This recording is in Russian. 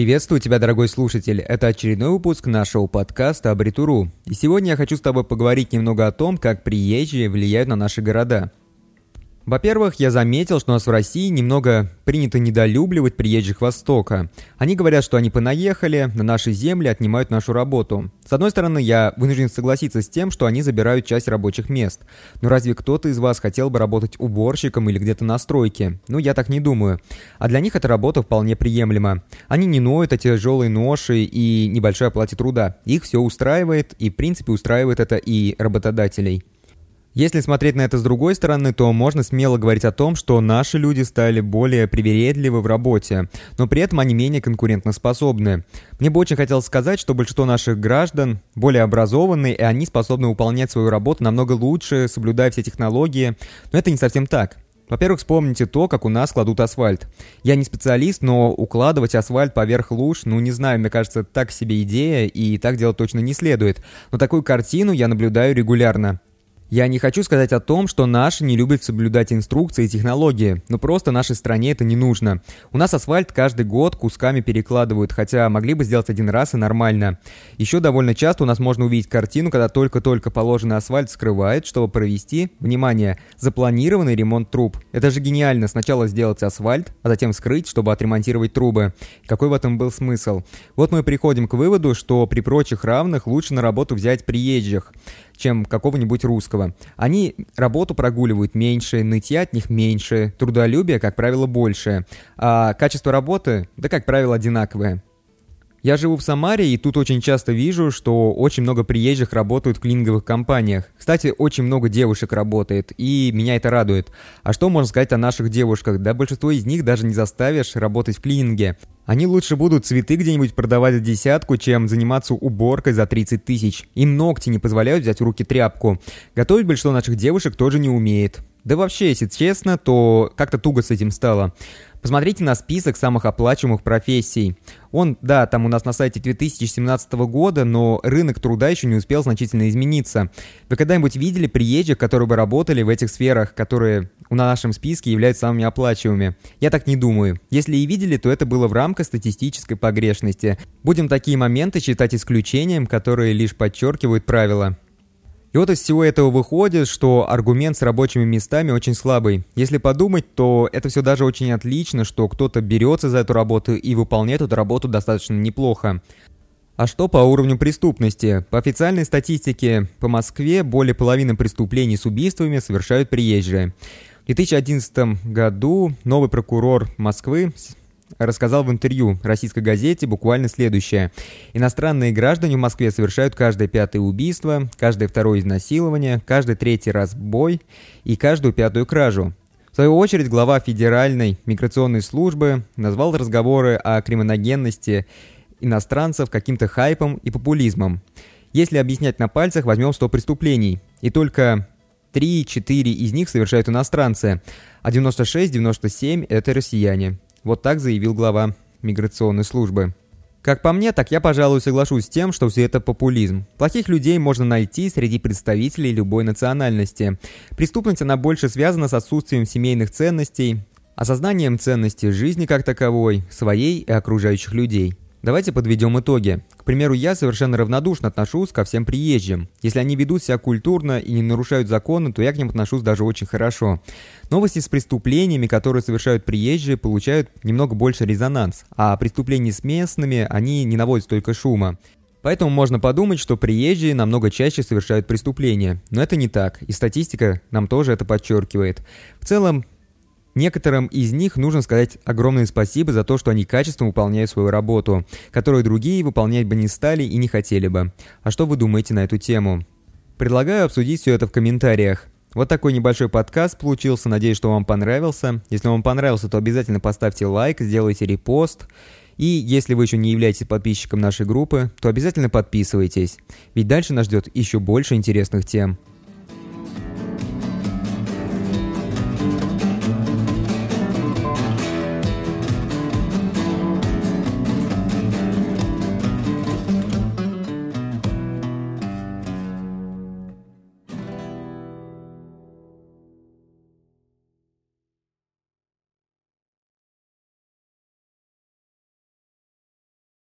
Приветствую тебя, дорогой слушатель. Это очередной выпуск нашего подкаста Абритуру. И сегодня я хочу с тобой поговорить немного о том, как приезжие влияют на наши города. Во-первых, я заметил, что у нас в России немного принято недолюбливать приезжих Востока. Они говорят, что они понаехали, на нашей земле отнимают нашу работу. С одной стороны, я вынужден согласиться с тем, что они забирают часть рабочих мест. Но разве кто-то из вас хотел бы работать уборщиком или где-то на стройке? Ну, я так не думаю. А для них эта работа вполне приемлема. Они не ноют эти тяжелые ноши и небольшой оплате труда. Их все устраивает, и в принципе устраивает это и работодателей. Если смотреть на это с другой стороны, то можно смело говорить о том, что наши люди стали более привередливы в работе, но при этом они менее конкурентоспособны. Мне бы очень хотелось сказать, что большинство наших граждан более образованы, и они способны выполнять свою работу намного лучше, соблюдая все технологии, но это не совсем так. Во-первых, вспомните то, как у нас кладут асфальт. Я не специалист, но укладывать асфальт поверх луж, ну не знаю, мне кажется, так себе идея, и так делать точно не следует. Но такую картину я наблюдаю регулярно. Я не хочу сказать о том, что наши не любят соблюдать инструкции и технологии, но просто нашей стране это не нужно. У нас асфальт каждый год кусками перекладывают, хотя могли бы сделать один раз и нормально. Еще довольно часто у нас можно увидеть картину, когда только-только положенный асфальт скрывает, чтобы провести, внимание, запланированный ремонт труб. Это же гениально, сначала сделать асфальт, а затем скрыть, чтобы отремонтировать трубы. Какой в этом был смысл? Вот мы приходим к выводу, что при прочих равных лучше на работу взять приезжих чем какого-нибудь русского. Они работу прогуливают меньше, нытья от них меньше, трудолюбие, как правило, больше, а качество работы, да, как правило, одинаковое. Я живу в Самаре, и тут очень часто вижу, что очень много приезжих работают в клининговых компаниях. Кстати, очень много девушек работает, и меня это радует. А что можно сказать о наших девушках? Да большинство из них даже не заставишь работать в клининге. Они лучше будут цветы где-нибудь продавать за десятку, чем заниматься уборкой за 30 тысяч. Им ногти не позволяют взять в руки тряпку. Готовить большинство наших девушек тоже не умеет. Да вообще, если честно, то как-то туго с этим стало. Посмотрите на список самых оплачиваемых профессий. Он, да, там у нас на сайте 2017 года, но рынок труда еще не успел значительно измениться. Вы когда-нибудь видели приезжих, которые бы работали в этих сферах, которые у нашем списке являются самыми оплачиваемыми? Я так не думаю. Если и видели, то это было в рамках статистической погрешности. Будем такие моменты считать исключением, которые лишь подчеркивают правила. И вот из всего этого выходит, что аргумент с рабочими местами очень слабый. Если подумать, то это все даже очень отлично, что кто-то берется за эту работу и выполняет эту работу достаточно неплохо. А что по уровню преступности? По официальной статистике, по Москве более половины преступлений с убийствами совершают приезжие. В 2011 году новый прокурор Москвы рассказал в интервью российской газете буквально следующее. Иностранные граждане в Москве совершают каждое пятое убийство, каждое второе изнасилование, каждый третий разбой и каждую пятую кражу. В свою очередь, глава Федеральной миграционной службы назвал разговоры о криминогенности иностранцев каким-то хайпом и популизмом. Если объяснять на пальцах, возьмем 100 преступлений, и только 3-4 из них совершают иностранцы, а 96-97 – это россияне. Вот так заявил глава миграционной службы. Как по мне, так я, пожалуй, соглашусь с тем, что все это популизм. Плохих людей можно найти среди представителей любой национальности. Преступность, она больше связана с отсутствием семейных ценностей, осознанием ценности жизни как таковой, своей и окружающих людей. Давайте подведем итоги. К примеру, я совершенно равнодушно отношусь ко всем приезжим. Если они ведут себя культурно и не нарушают законы, то я к ним отношусь даже очень хорошо. Новости с преступлениями, которые совершают приезжие, получают немного больше резонанс, а преступления с местными, они не наводят столько шума. Поэтому можно подумать, что приезжие намного чаще совершают преступления. Но это не так, и статистика нам тоже это подчеркивает. В целом, Некоторым из них нужно сказать огромное спасибо за то, что они качественно выполняют свою работу, которую другие выполнять бы не стали и не хотели бы. А что вы думаете на эту тему? Предлагаю обсудить все это в комментариях. Вот такой небольшой подкаст получился, надеюсь, что вам понравился. Если вам понравился, то обязательно поставьте лайк, сделайте репост. И если вы еще не являетесь подписчиком нашей группы, то обязательно подписывайтесь, ведь дальше нас ждет еще больше интересных тем.